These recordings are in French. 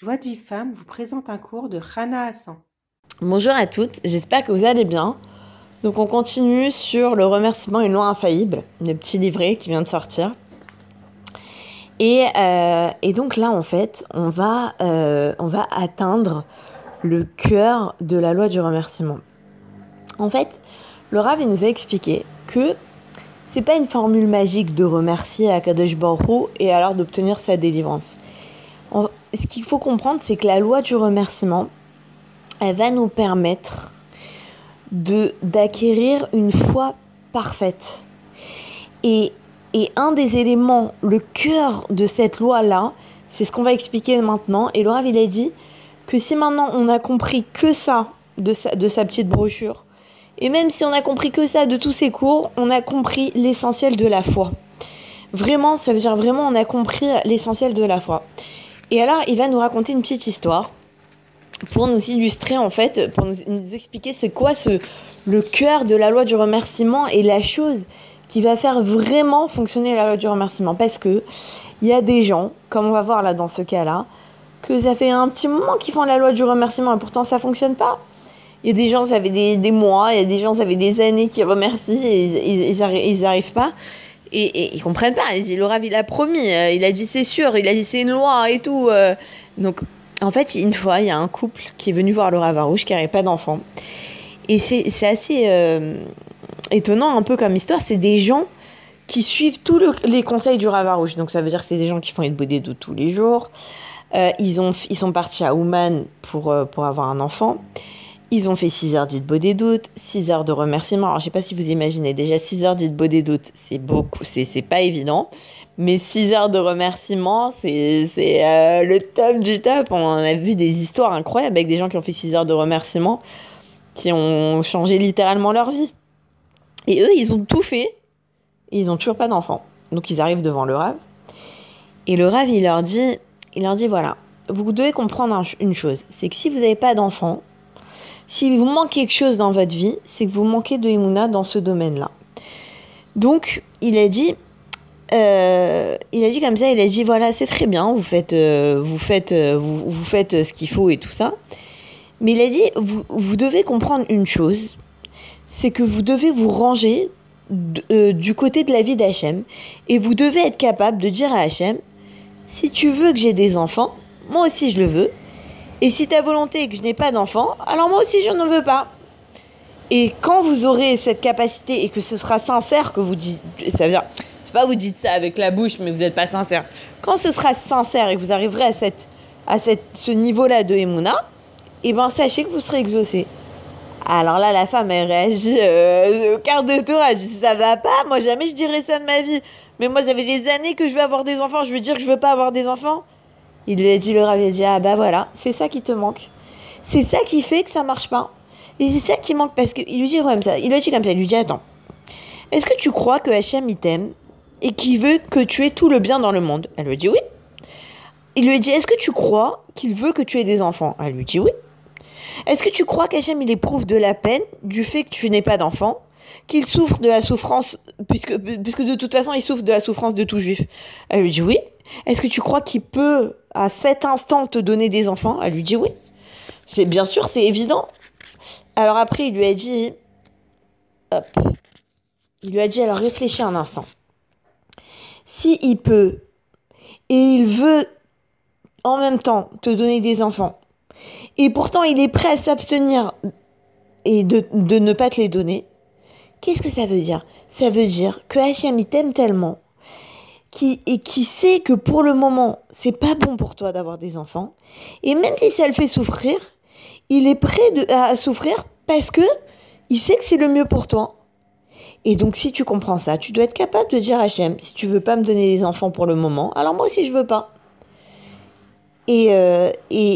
Joie de vie femme vous présente un cours de Rana Hassan. Bonjour à toutes, j'espère que vous allez bien. Donc on continue sur le remerciement une loi infaillible, le petit livret qui vient de sortir. Et, euh, donc là en fait, on va, euh, on va atteindre le cœur de la loi du remerciement. En fait, le Rav nous a expliqué que c'est pas une formule magique de remercier Akadosh Baruch et alors d'obtenir sa délivrance. Ce qu'il faut comprendre, c'est que la loi du remerciement, elle va nous permettre de d'acquérir une foi parfaite. Et, et un des éléments, le cœur de cette loi-là, c'est ce qu'on va expliquer maintenant. Et Laura, il a dit que si maintenant on a compris que ça de sa, de sa petite brochure, et même si on a compris que ça de tous ses cours, on a compris l'essentiel de la foi. Vraiment, ça veut dire vraiment on a compris l'essentiel de la foi. Et alors, il va nous raconter une petite histoire pour nous illustrer, en fait, pour nous, expliquer c'est quoi le cœur de la loi du remerciement et la chose qui va faire vraiment fonctionner la loi du remerciement. Parce que il y a des gens, comme on va voir là dans ce cas-là, que ça fait un petit moment qu'ils font la loi du remerciement et pourtant ça fonctionne pas. Il y a des gens, ça fait des, des mois, il y a des gens, ça fait des années qui remercient et ils, ils, arri- ils arrivent pas. Et, et ils comprennent pas. Laura, il a promis, euh, il a dit c'est sûr, il a dit c'est une loi et tout. euh. Donc, en fait, une fois, il y a un couple qui est venu voir Laura Varouche qui n'avait pas d'enfant. Et c'est assez euh, étonnant un peu comme histoire. C'est des gens qui suivent tous le- les conseils du Ravarouche. Donc, ça veut dire que c'est des gens qui font une bodé d'eau tous les jours. Ils, ont, ils sont partis à Ouman pour, pour avoir un enfant. Ils ont fait 6 heures dites bodé doute, 6 heures de remerciement. Alors, je sais pas si vous imaginez, déjà 6 heures dites bodé doute, c'est beaucoup, c'est pas évident. Mais 6 heures de remerciement, c'est euh, le top du top. On a vu des histoires incroyables avec des gens qui ont fait 6 heures de remerciement, qui ont changé littéralement leur vie. Et eux, ils ont tout fait, ils n'ont toujours pas d'enfant. Donc, ils arrivent devant le Rav. Et le Rav, il leur dit, il leur dit voilà, vous devez comprendre un- une chose, c'est que si vous n'avez pas d'enfant, si vous manquez quelque chose dans votre vie, c'est que vous manquez de Emouna dans ce domaine-là. Donc, il a dit, euh, il a dit comme ça, il a dit voilà, c'est très bien, vous faites, euh, vous faites, euh, vous, vous faites ce qu'il faut et tout ça. Mais il a dit, vous, vous devez comprendre une chose, c'est que vous devez vous ranger du côté de la vie d'Hachem et vous devez être capable de dire à Hachem, si tu veux que j'ai des enfants, moi aussi je le veux. Et si ta volonté est que je n'ai pas d'enfants, alors moi aussi je ne veux pas. Et quand vous aurez cette capacité et que ce sera sincère que vous dites, ça veut dire, c'est pas vous dites ça avec la bouche, mais vous n'êtes pas sincère. Quand ce sera sincère et que vous arriverez à, cette, à cette, ce niveau-là de Emouna, et ben sachez que vous serez exaucé. Alors là, la femme, elle réagit euh, au quart de tour, elle dit ça va pas, moi jamais je dirais ça de ma vie. Mais moi, ça fait des années que je veux avoir des enfants, je veux dire que je veux pas avoir des enfants. Il lui a dit, le Rav, a dit, ah bah voilà, c'est ça qui te manque. C'est ça qui fait que ça marche pas. Et c'est ça qui manque parce qu'il lui dit comme ça. Il lui dit comme ça, il lui dit, attends, est-ce que tu crois que Hachem il t'aime et qu'il veut que tu aies tout le bien dans le monde? Elle lui dit oui. Il lui a dit, est-ce que tu crois qu'il veut que tu aies des enfants? Elle lui dit oui. Est-ce que tu crois qu'Hachem il éprouve de la peine du fait que tu n'aies pas d'enfants? Qu'il souffre de la souffrance, puisque, puisque de toute façon il souffre de la souffrance de tout juif? Elle lui dit oui. Est-ce que tu crois qu'il peut à cet instant te donner des enfants Elle lui dit oui. C'est bien sûr, c'est évident. Alors après, il lui a dit, hop, il lui a dit alors réfléchis un instant. Si il peut et il veut en même temps te donner des enfants et pourtant il est prêt à s'abstenir et de, ne pas te les donner, qu'est-ce que ça veut dire? Ça veut dire que Hachem il t'aime tellement qui, et qui sait que pour le moment, c'est pas bon pour toi d'avoir des enfants, et même si ça le fait souffrir, il est prêt à souffrir parce que il sait que c'est le mieux pour toi. Et donc, si tu comprends ça, tu dois être capable de dire à Hachem, si tu veux pas me donner des enfants pour le moment, alors moi aussi je veux pas. Et, euh, et,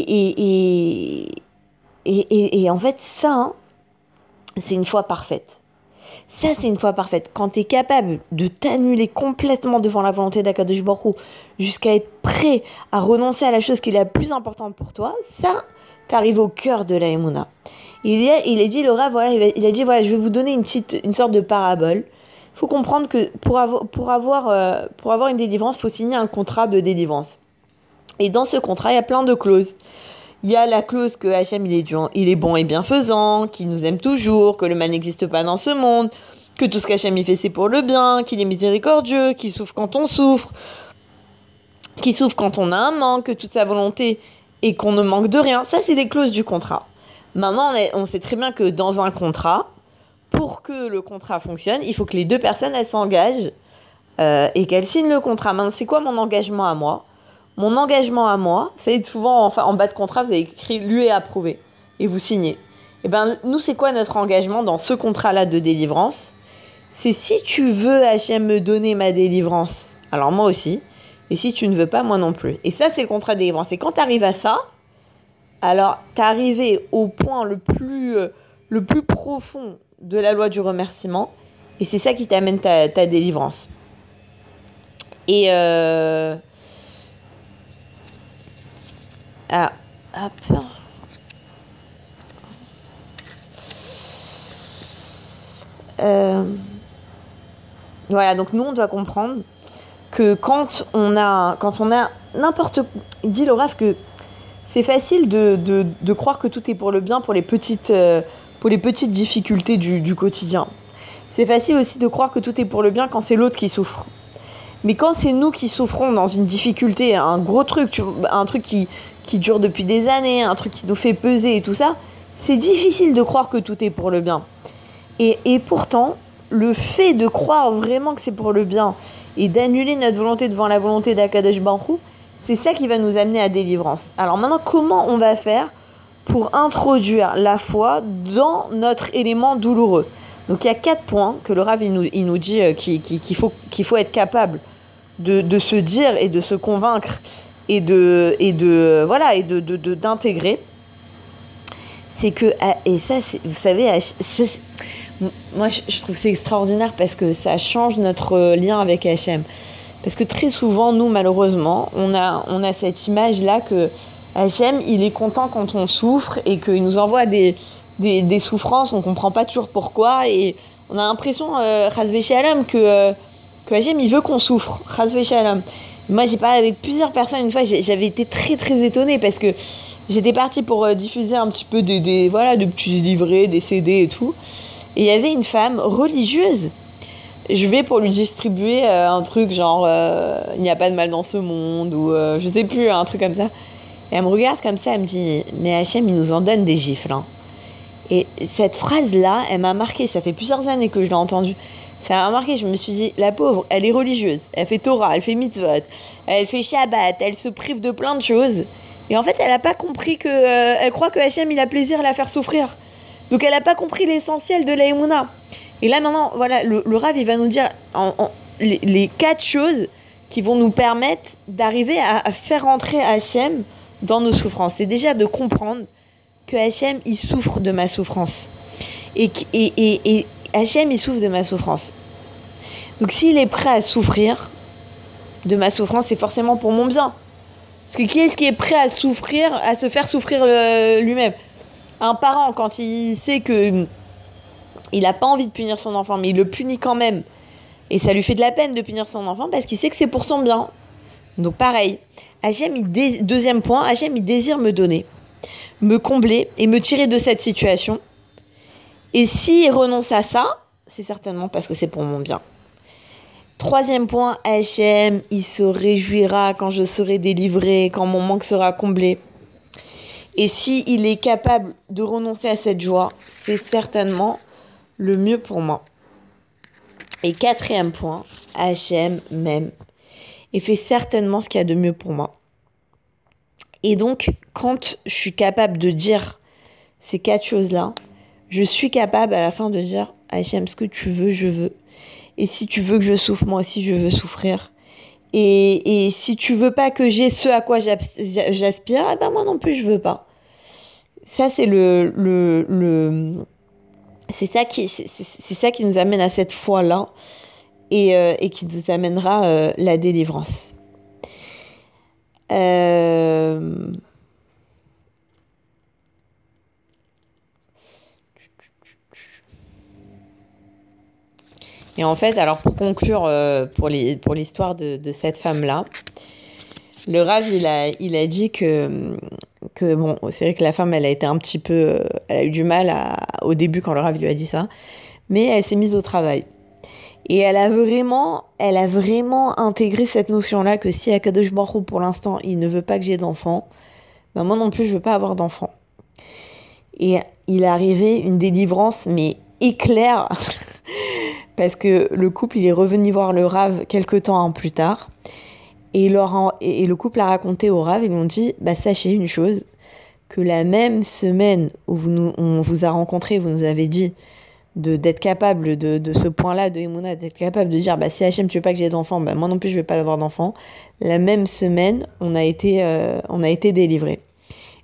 et, et- et en fait, ça, hein, c'est une foi parfaite. Ça, c'est une foi parfaite. Quand tu es capable de t'annuler complètement devant la volonté d'Akadosh Baruch jusqu'à être prêt à renoncer à la chose qui est la plus importante pour toi, ça, t'arrives au cœur de la Emouna. Il a, il a dit, Laura, voilà, il a dit, voilà, je vais vous donner une petite, une sorte de parabole. Il faut comprendre que pour avoir, pour avoir, euh, pour avoir une délivrance, il faut signer un contrat de délivrance. Et dans ce contrat, il y a plein de clauses. Il y a la clause que Hachem il est, il est bon et bienfaisant, qu'il nous aime toujours, que le mal n'existe pas dans ce monde, que tout ce qu'Hachem il fait c'est pour le bien, qu'il est miséricordieux, qu'il souffre quand on souffre, qu'il souffre quand on a un manque, que toute sa volonté et qu'on ne manque de rien. Ça, c'est les clauses du contrat. Maintenant, on sait très bien que dans un contrat, pour que le contrat fonctionne, il faut que les deux personnes, elles s'engagent euh, et qu'elles signent le contrat. Maintenant, c'est quoi mon engagement à moi? Mon engagement à moi, vous savez, souvent, enfin, en bas de contrat, vous avez écrit lu et approuvé et vous signez. Et eh ben, nous, c'est quoi notre engagement dans ce contrat-là de délivrance? C'est si tu veux, HM, me donner ma délivrance, alors moi aussi, et si tu ne veux pas, moi non plus. Et ça, c'est le contrat de délivrance. Et quand tu arrives à ça, alors tu arrivé au point le plus, euh, le plus profond de la loi du remerciement. Et c'est ça qui t'amène ta, ta, délivrance. Et... Euh... Ah. Euh... Voilà, donc nous, on doit comprendre que quand on a, quand on a n'importe, dit le que c'est facile de, de, de, croire que tout est pour le bien pour les petites, euh, pour les petites difficultés du, du quotidien. C'est facile aussi de croire que tout est pour le bien quand c'est l'autre qui souffre. Mais quand c'est nous qui souffrons dans une difficulté, un gros truc, un truc qui, qui dure depuis des années, un truc qui nous fait peser et tout ça, c'est difficile de croire que tout est pour le bien. Et, et pourtant, le fait de croire vraiment que c'est pour le bien et d'annuler notre volonté devant la volonté d'Akadosh Baruch c'est ça qui va nous amener à délivrance. Alors maintenant, comment on va faire pour introduire la foi dans notre élément douloureux? Donc il y a quatre points que le Rav il nous, il nous dit euh, qu'il faut, qu'il faut être capable de, de, se dire et de se convaincre et de, et de voilà et de, d'intégrer. C'est que ah, et ça, vous savez, moi, je trouve c'est extraordinaire parce que ça change notre lien avec Hachem. Parce que très souvent, nous, malheureusement, on a, on a cette image-là que Hachem, il est content quand on souffre et qu'il nous envoie des, des, des souffrances, on comprend pas toujours pourquoi. Et on a l'impression, euh, que, euh, que Hachem, il veut qu'on souffre. Moi, j'ai parlé avec plusieurs personnes une fois, j'avais été très très étonnée parce que j'étais partie pour euh, diffuser un petit peu des, des, voilà, de petits livrets, des CD et tout. Et il y avait une femme religieuse. Je vais pour lui distribuer euh, un truc genre euh, il n'y a pas de mal dans ce monde ou euh, je sais plus, un truc comme ça. Et elle me regarde comme ça, elle me dit Mais Hachem, il nous en donne des gifles. Hein. Et cette phrase-là, elle m'a marqué. Ça fait plusieurs années que je l'ai entendue. Ça m'a marqué. Je me suis dit La pauvre, elle est religieuse. Elle fait Torah, elle fait mitzvot, elle fait Shabbat, elle se prive de plein de choses. Et en fait, elle n'a pas compris que. elle croit que Hachem, il a plaisir à la faire souffrir. Donc elle n'a pas compris l'essentiel de l'aïmouna. Et là maintenant, voilà, le, le Rav, il va nous dire les, quatre choses qui vont nous permettre d'arriver à, faire rentrer Hachem dans nos souffrances. C'est déjà de comprendre que Hachem, il souffre de ma souffrance. Et, et Hachem, il souffre de ma souffrance. Donc s'il est prêt à souffrir de ma souffrance, c'est forcément pour mon bien. Parce que qui est-ce qui est prêt à souffrir, à se faire souffrir lui-même? Un parent, quand il sait que il n'a pas envie de punir son enfant, mais il le punit quand même, et ça lui fait de la peine de punir son enfant parce qu'il sait que c'est pour son bien. Donc pareil, deuxième point, Hachem, il désire me donner, me combler et me tirer de cette situation. Et s'il renonce à ça, c'est certainement parce que c'est pour mon bien. Troisième point, Hachem, il se réjouira quand je serai délivré, quand mon manque sera comblé. Et s'il il est capable de renoncer à cette joie, c'est certainement le mieux pour moi. Et quatrième point, HM m'aime et fait certainement ce qu'il y a de mieux pour moi. Et donc, quand je suis capable de dire ces quatre choses-là, je suis capable à la fin de dire HM, ce que tu veux, je veux. Et si tu veux que je souffre, moi aussi, je veux souffrir. Et, et si tu veux pas que j'ai ce à quoi j'aspire, eh ben moi non plus je veux pas. Ça c'est le, le, le c'est ça qui ça qui nous amène à cette foi là et, euh, et qui nous amènera euh, la délivrance. Euh... Et en fait, alors pour conclure euh, pour l'histoire de, cette femme-là, le Rav, il a, dit que, bon, c'est vrai que la femme, elle a été un petit peu, euh, elle a eu du mal au début quand le Rav lui a dit ça, mais elle s'est mise au travail. Et elle a vraiment, elle a vraiment intégré cette notion-là que si Akadosh Baruch pour l'instant, il ne veut pas que j'ai d'enfants, ben moi non plus, je veux pas avoir d'enfants. Et il est arrivé une délivrance, mais éclair, parce que le couple, il est revenu voir le Rav quelques temps plus tard. Et, et le couple a raconté au Rav, ils lui ont dit, bah, sachez une chose, que la même semaine où nous, on vous a rencontré, vous nous avez dit d'être capable de, de ce point-là de Emouna, d'être capable de dire bah, si Hachem tu veux pas que j'ai d'enfants, bah, moi non plus je vais pas avoir d'enfants. La même semaine, on a été, euh, on a été délivré.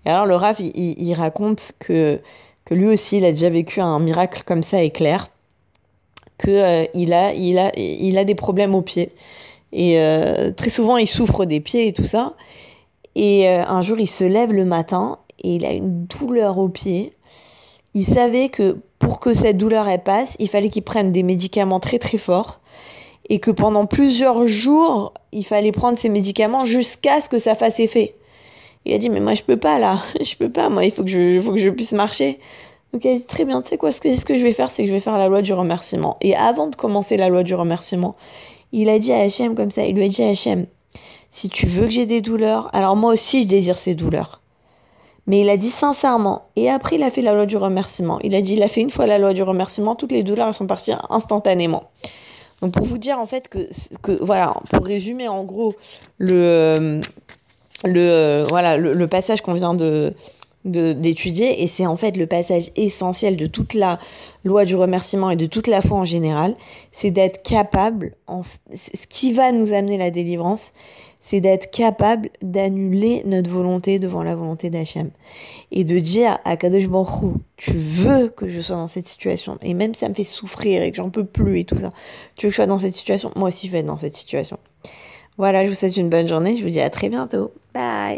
Et alors le Rav, il, il, raconte que, que lui aussi, il a déjà vécu un miracle comme ça éclair, qu'il euh, a, il, a, il a des problèmes aux pieds. Et euh, très souvent, il souffre des pieds et tout ça. Et euh, un jour, il se lève le matin et il a une douleur aux pieds. Il savait que pour que cette douleur elle passe, il fallait qu'il prenne des médicaments très très forts et que pendant plusieurs jours, il fallait prendre ces médicaments jusqu'à ce que ça fasse effet. Il a dit mais moi je peux pas là, je peux pas, moi il faut que je, faut que je puisse marcher. Donc a dit très bien, tu sais quoi, ce que, ce que je vais faire, c'est que je vais faire la loi du remerciement. Et avant de commencer la loi du remerciement, il a dit à Hachem comme ça, il lui a dit à Hachem, si tu veux que j'ai des douleurs, alors moi aussi je désire ces douleurs. Mais il a dit sincèrement. Et après, il a fait la loi du remerciement. Il a dit, il a fait une fois la loi du remerciement, toutes les douleurs sont parties instantanément. Donc pour vous dire en fait que, voilà, pour résumer en gros le, le, voilà, le, le passage qu'on vient de, d'étudier et c'est en fait le passage essentiel de toute la loi du remerciement et de toute la foi en général, c'est d'être capable, en, ce qui va nous amener la délivrance, c'est d'être capable d'annuler notre volonté devant la volonté d'Hachem. Et de dire à Kadosh Baruch tu veux que je sois dans cette situation, et même ça me fait souffrir et que j'en peux plus et tout ça, tu veux que je sois dans cette situation, moi aussi je vais être dans cette situation. Voilà, je vous souhaite une bonne journée, je vous dis à très bientôt. Bye